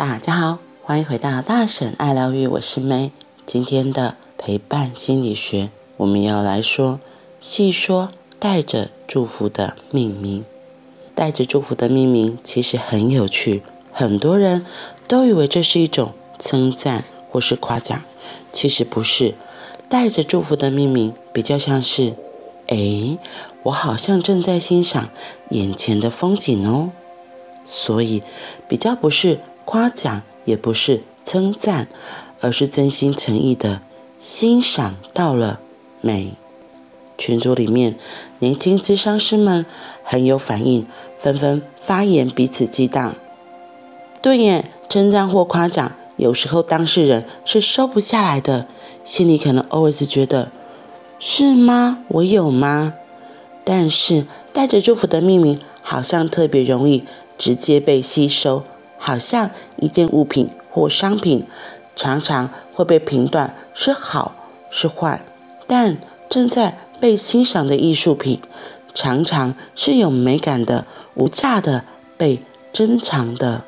大家好，欢迎回到大婶爱疗愈，我是 May。今天的陪伴心理学，我们要来说细说带着祝福的命名。带着祝福的命名其实很有趣，很多人都以为这是一种称赞或是夸奖，其实不是。带着祝福的命名比较像是，哎，我好像正在欣赏眼前的风景哦，所以比较不是夸奖，也不是称赞，而是真心诚意的欣赏到了美。群组里面年轻咨商师们很有反应，纷纷发言，彼此激荡。对耶，称赞或夸奖，有时候当事人是收不下来的。心里可能 always 觉得是吗？我有吗？但是带着祝福的命名，好像特别容易直接被吸收，好像一件物品或商品常常会被评断是好是坏，但正在被欣赏的艺术品，常常是有美感的、无价的、被珍藏的。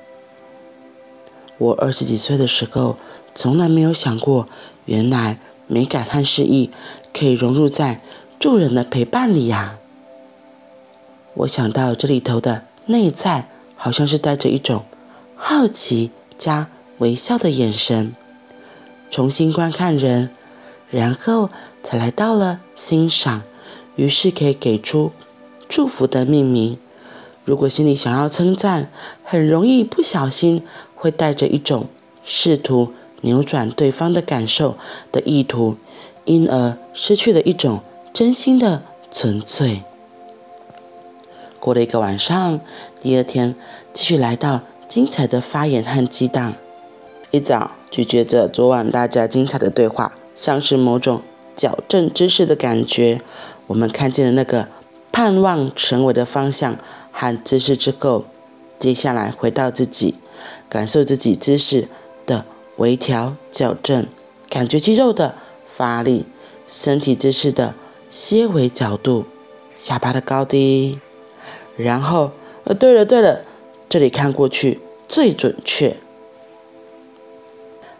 我二十几岁的时候，从来没有想过。原来美感和诗意可以融入在助人的陪伴里呀！我想到这里头的内在，好像是带着一种好奇加微笑的眼神，重新观看人，然后才来到了欣赏，于是可以给出祝福的命名。如果心里想要称赞，很容易不小心会带着一种试图。扭转对方的感受的意图，因而失去了一种真心的纯粹。过了一个晚上，第二天继续来到精彩的发言和激荡。一早咀嚼着昨晚大家精彩的对话，像是某种矫正知识的感觉。我们看见了那个盼望成为的方向和姿势之后，接下来回到自己，感受自己姿势的。微调、矫正，感觉肌肉的发力，身体姿势的些微角度，下巴的高低，然后，呃，对了对了，这里看过去最准确。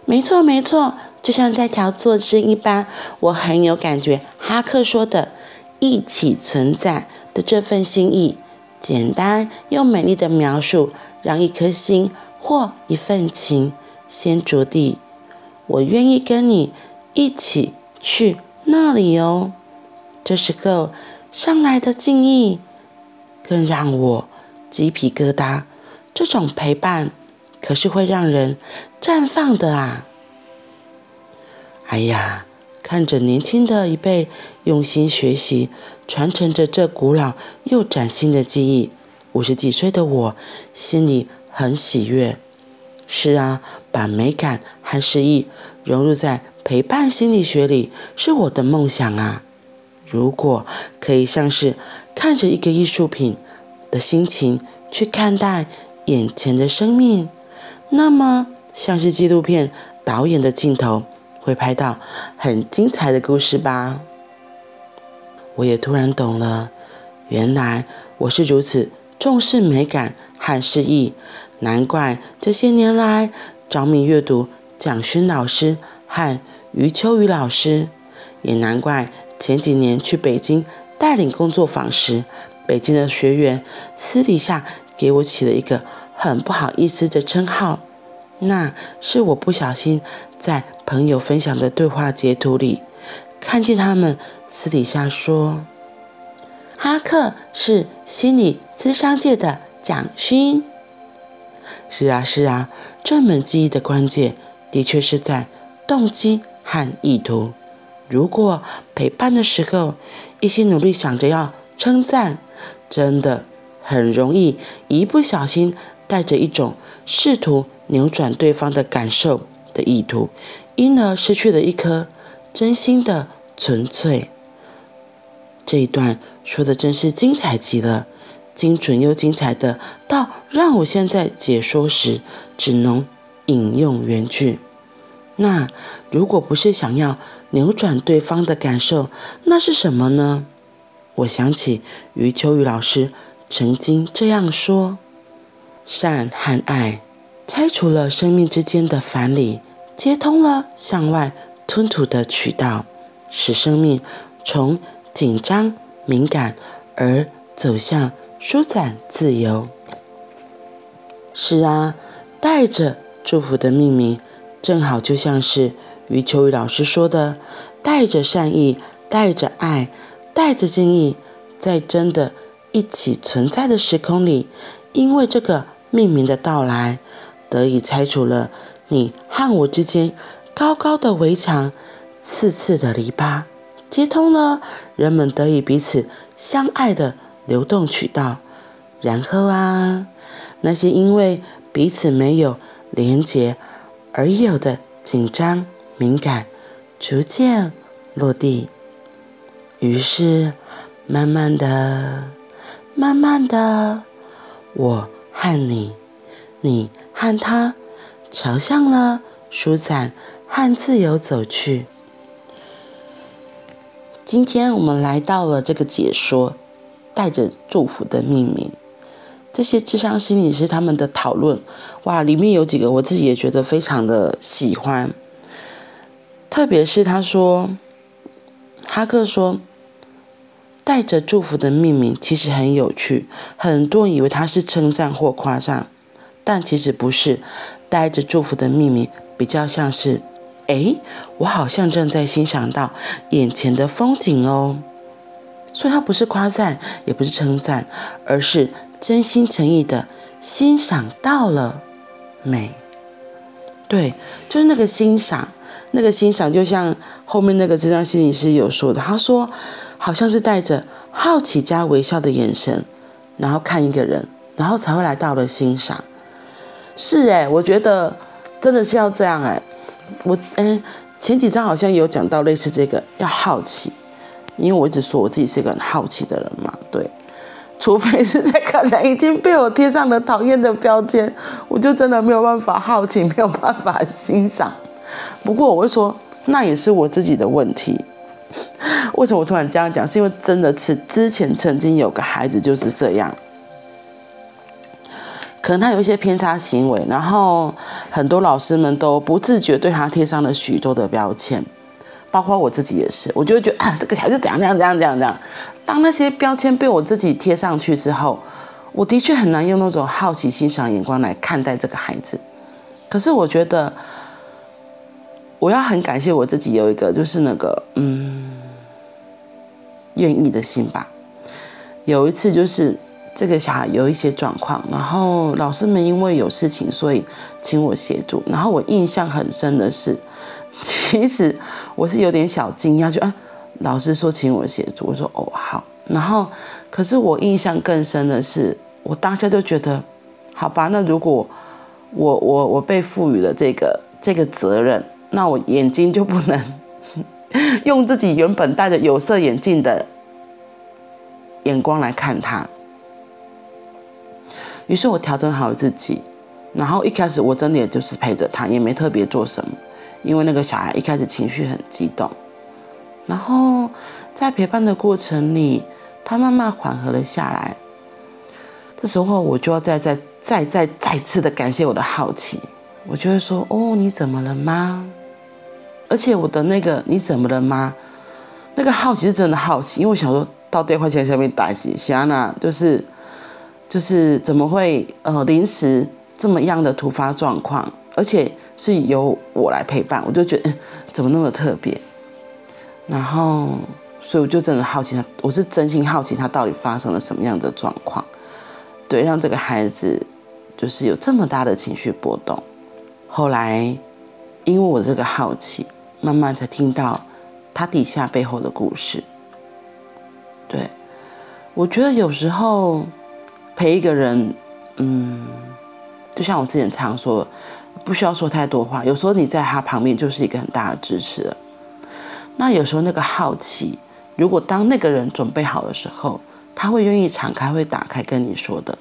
没错没错，就像在调坐姿一般，我很有感觉。哈克说的“一起存在”的这份心意，简单又美丽的描述，让一颗心或一份情。先着地，我愿意跟你一起去那里哦。这时候上来的敬意，更让我鸡皮疙瘩。这种陪伴可是会让人绽放的啊！哎呀，看着年轻的一辈用心学习，传承着这古老又崭新的记忆，五十几岁的我心里很喜悦。是啊，把美感和诗意融入在陪伴心理学里是我的梦想啊！如果可以像是看着一个艺术品的心情去看待眼前的生命，那么像是纪录片导演的镜头会拍到很精彩的故事吧？我也突然懂了，原来我是如此重视美感和诗意。难怪这些年来着迷阅读蒋勋老师和余秋雨老师，也难怪前几年去北京带领工作坊时，北京的学员私底下给我起了一个很不好意思的称号，那是我不小心在朋友分享的对话截图里看见他们私底下说，哈克是心理咨商界的蒋勋。是啊，是啊，这门技艺的关键的确是在动机和意图。如果陪伴的时候一心努力想着要称赞，真的很容易一不小心带着一种试图扭转对方的感受的意图，因而失去了一颗真心的纯粹。这一段说的真是精彩极了。精准又精彩的，到让我现在解说时只能引用原句。那如果不是想要扭转对方的感受，那是什么呢？我想起余秋雨老师曾经这样说：善和爱拆除了生命之间的藩篱，接通了向外吞吐的渠道，使生命从紧张敏感而走向舒展自由。是啊，带着祝福的命名，正好就像是余秋雨老师说的，带着善意，带着爱，带着敬意，在真的一起存在的时空里，因为这个命名的到来，得以拆除了你和我之间高高的围墙、刺刺的篱笆，接通了人们得以彼此相爱的流动渠道，然后啊。那些因为彼此没有连结而有的紧张敏感，逐渐落地。于是，慢慢的、慢慢的，我和你、你和他，朝向了舒展和自由走去。今天我们来到了这个解说，带着祝福的命名。这些智商心理师他们的讨论，哇，里面有几个我自己也觉得非常的喜欢。特别是他说，哈克说，带着祝福的命名其实很有趣，很多人以为它是称赞或夸赞，但其实不是。带着祝福的命名比较像是，哎，我好像正在欣赏到眼前的风景哦。所以它不是夸赞，也不是称赞，而是。真心诚意的欣赏到了美，对，就是那个欣赏，那个欣赏，就像后面那个咨商心理师有说的，他说，好像是带着好奇加微笑的眼神，然后看一个人，然后才会来到了欣赏。是哎，我觉得真的是要这样哎，我嗯，前几章好像有讲到类似这个，要好奇，因为我一直说我自己是一个很好奇的人嘛，对。除非是这个人已经被我贴上了讨厌的标签，我就真的没有办法好奇，没有办法欣赏。不过我会说，那也是我自己的问题。为什么我突然这样讲？是因为真的是之前曾经有个孩子就是这样，可能他有一些偏差行为，然后很多老师们都不自觉对他贴上了许多的标签，包括我自己也是，我就觉得啊，这个孩子怎样怎样怎样怎样怎样。当那些标签被我自己贴上去之后，我的确很难用那种好奇欣赏眼光来看待这个孩子。可是我觉得，我要很感谢我自己有一个就是那个嗯，愿意的心吧。有一次就是这个小孩有一些状况，然后老师们因为有事情，所以请我协助。然后我印象很深的是，其实我是有点小惊讶，就啊。老师说请我协助，我说哦好，然后可是我印象更深的是，我当下就觉得，好吧，那如果我我我被赋予了这个这个责任，那我眼睛就不能用自己原本戴着有色眼镜的眼光来看他。于是我调整好自己，然后一开始我真的也就是陪着他，也没特别做什么，因为那个小孩一开始情绪很激动。然后在陪伴的过程里，他慢慢缓和了下来。这时候我就要再再再再再次的感谢我的好奇，我就会说：“哦，你怎么了吗？”而且我的那个“你怎么了吗”，那个好奇是真的好奇，因为我想说到电话线下面打几下呢，就是就是怎么会呃临时这么样的突发状况，而且是由我来陪伴，我就觉得，怎么那么特别。然后，所以我就真的好奇他，我是真心好奇他到底发生了什么样的状况，对，让这个孩子就是有这么大的情绪波动。后来，因为我这个好奇，慢慢才听到他底下背后的故事。对，我觉得有时候陪一个人，嗯，就像我之前常说，不需要说太多话，有时候你在他旁边就是一个很大的支持。那有时候那个好奇，如果当那个人准备好的时候，他会愿意敞开，会打开跟你说的，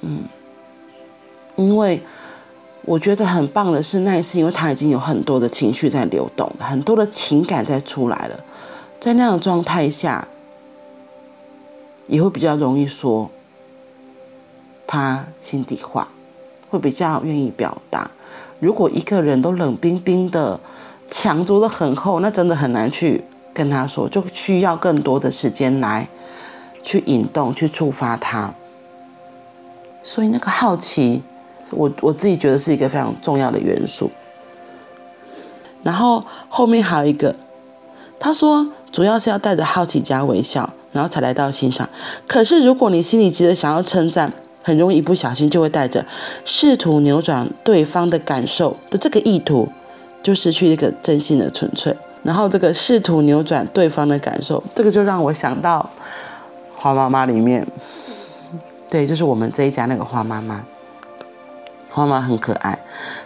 嗯，因为我觉得很棒的是那一次，因为他已经有很多的情绪在流动，很多的情感在出来了，在那样的状态下，也会比较容易说他心底话，会比较愿意表达。如果一个人都冷冰冰的，墙筑得很厚，那真的很难去跟他说，就需要更多的时间来去引动、去触发他。所以那个好奇，我我自己觉得是一个非常重要的元素。然后后面还有一个，他说主要是要带着好奇加微笑，然后才来到欣赏。可是如果你心里急着想要称赞，很容易一不小心就会带着试图扭转对方的感受的这个意图，就失去一个真心的纯粹。然后这个试图扭转对方的感受，这个就让我想到花妈妈里面，对，就是我们这一家那个花妈妈。花妈很可爱，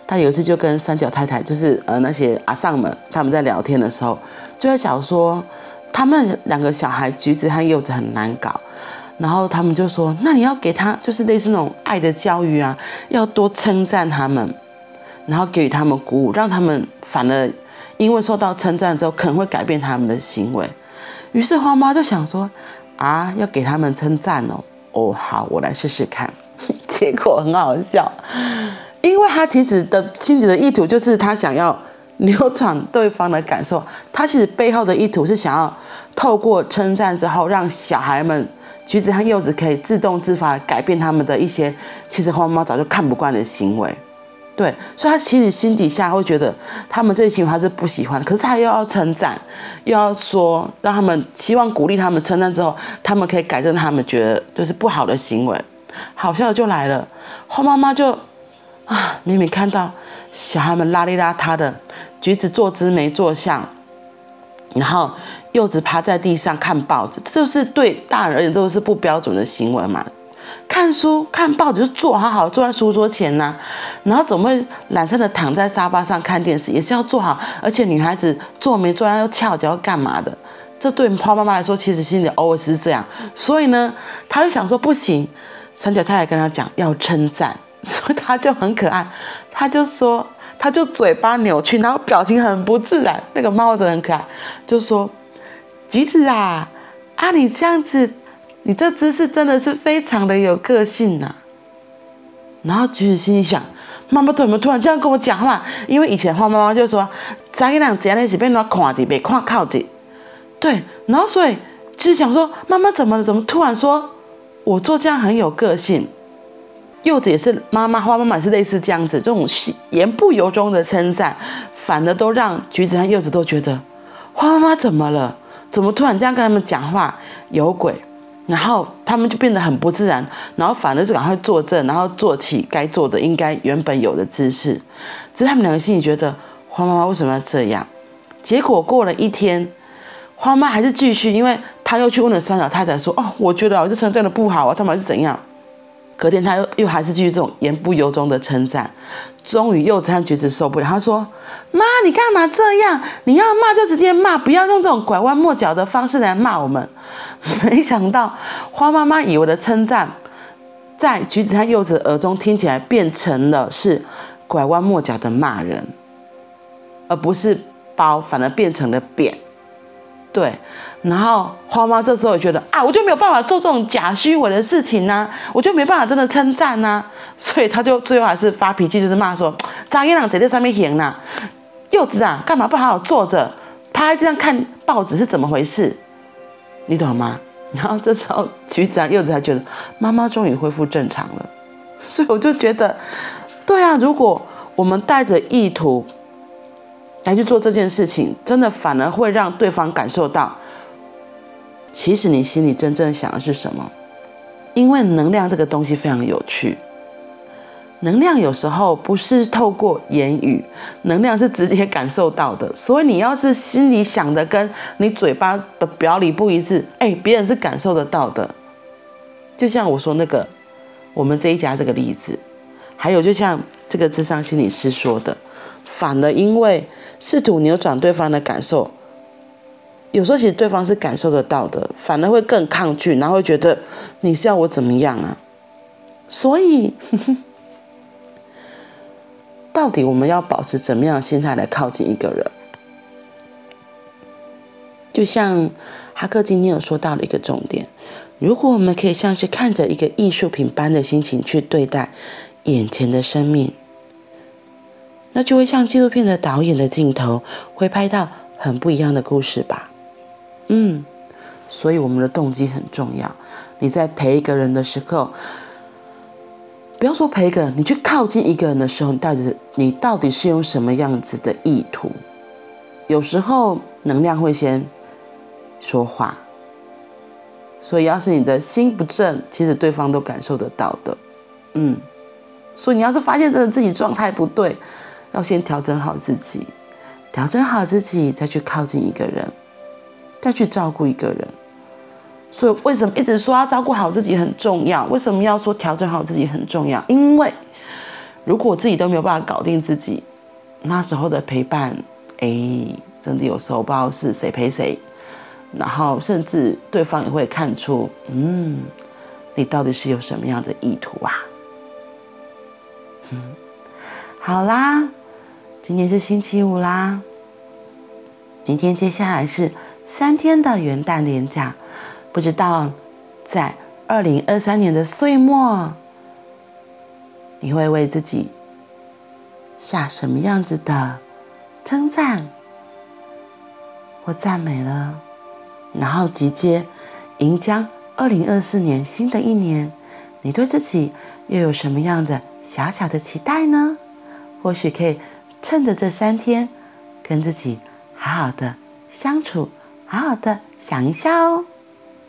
她有一次就跟三角太太，就是呃那些阿桑们，他们在聊天的时候，就在讲说，他们两个小孩橘子和柚子很难搞，然后他们就说，那你要给他就是类似那种爱的教育啊，要多称赞他们，然后给予他们鼓舞，让他们反而因为受到称赞之后，可能会改变他们的行为。于是花妈就想说，啊，要给他们称赞哦，哦好，我来试试看。结果很好笑，因为他其实的心里的意图就是他想要扭转对方的感受，他其实背后的意图是想要透过称赞之后，让小孩们橘子和柚子可以自动自发的改变他们的一些其实花猫早就看不惯的行为，对，所以他其实心底下会觉得他们这些行为他是不喜欢，可是他又要称赞，又要说让他们希望鼓励他们称赞之后，他们可以改正他们觉得就是不好的行为。好笑的就来了，花妈妈就啊，明明看到小孩们邋里邋遢的，橘子坐姿没坐相，然后柚子趴在地上看报纸，这就是对大人而言都是不标准的行为嘛。看书看报纸就坐好好坐在书桌前呐、然后怎么会懒散的躺在沙发上看电视，也是要坐好，而且女孩子坐没坐要翘脚要干嘛的？这对花妈妈来说，其实心里偶尔是这样，所以呢，她就想说不行。三角太太跟他讲要称赞，所以他就很可爱，他就说，他就嘴巴扭曲，然后表情很不自然。那个猫子很可爱，就说：“橘子啊，啊你这样子，你这姿势真的是非常的有个性呐、”然后橘子心里想：“妈妈怎么突然这样跟我讲话？因为以前话妈妈就说，张一亮这样的是被人看的，被看靠的。对，然后所以就想说，妈妈怎么？怎么突然说？”我做这样很有个性，柚子也是妈妈，花妈妈是类似这样子，这种言不由衷的称赞，反而都让橘子和柚子都觉得花妈妈怎么了？怎么突然这样跟他们讲话？有鬼！然后他们就变得很不自然，然后反而就赶快坐正，然后做起该做的应该原本有的姿势。只是他们两个心里觉得花妈妈为什么要这样？结果过了一天，花妈还是继续，因为。他又去问了三老太太说：“哦，我觉得我这称赞的不好啊，他们是怎样？”隔天他又又还是继续这种言不由衷的称赞。终于柚子和橘子受不了，他说：“妈，你干嘛这样？你要骂就直接骂，不要用这种拐弯抹角的方式来骂我们。”没想到花妈妈以为的称赞，在橘子和柚子耳中听起来变成了是拐弯抹角的骂人，而不是褒，反而变成了贬。对。然后花妈这时候也觉得啊，我就没有办法做这种假虚伪的事情呐、我就没办法真的称赞呐，所以他就最后还是发脾气，就是骂说：“张一郎在这上面行呐，柚子啊，干嘛不好好坐着，趴在这上看报纸是怎么回事？你懂吗？”然后这时候橘子啊、柚子还觉得妈妈终于恢复正常了，所以我就觉得，对啊，如果我们带着意图来去做这件事情，真的反而会让对方感受到。其实你心里真正想的是什么？因为能量这个东西非常有趣，能量有时候不是透过言语，能量是直接感受到的。所以你要是心里想的跟你嘴巴的表里不一致，哎，别人是感受得到的。就像我说那个我们这一家这个例子，还有就像这个智商心理师说的，反而因为试图扭转对方的感受。有时候其实对方是感受得到的，反而会更抗拒，然后会觉得你是要我怎么样啊？所以，到底我们要保持怎么样的心态来靠近一个人？就像哈克今天有说到的一个重点，如果我们可以像是看着一个艺术品般的心情去对待眼前的生命，那就会像纪录片的导演的镜头，会拍到很不一样的故事吧。嗯，所以我们的动机很重要。你在陪一个人的时候，不要说陪一个人，你去靠近一个人的时候，你到底你到底是用什么样子的意图？有时候能量会先说话，所以要是你的心不正，其实对方都感受得到的。嗯。所以你要是发现真的自己状态不对，要先调整好自己，调整好自己，再去靠近一个人，再去照顾一个人。所以为什么一直说要照顾好自己很重要？为什么要说调整好自己很重要？因为如果自己都没有办法搞定自己，那时候的陪伴，哎，真的有时候不知道是谁陪谁，然后甚至对方也会看出，嗯，你到底是有什么样的意图啊？嗯好啦，今天是星期五啦。明天接下来是三天的元旦连假，不知道在二零二三年的岁末，你会为自己下什么样子的称赞或赞美了？然后集结迎将二零二四年新的一年，你对自己又有什么样的？小小的期待呢，或许可以趁着这三天，跟自己好好的相处，好好的想一下哦。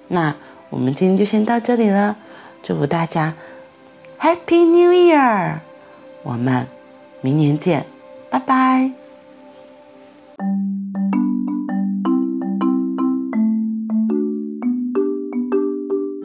那我们今天就先到这里了，祝福大家 Happy New Year！我们明年见，拜拜。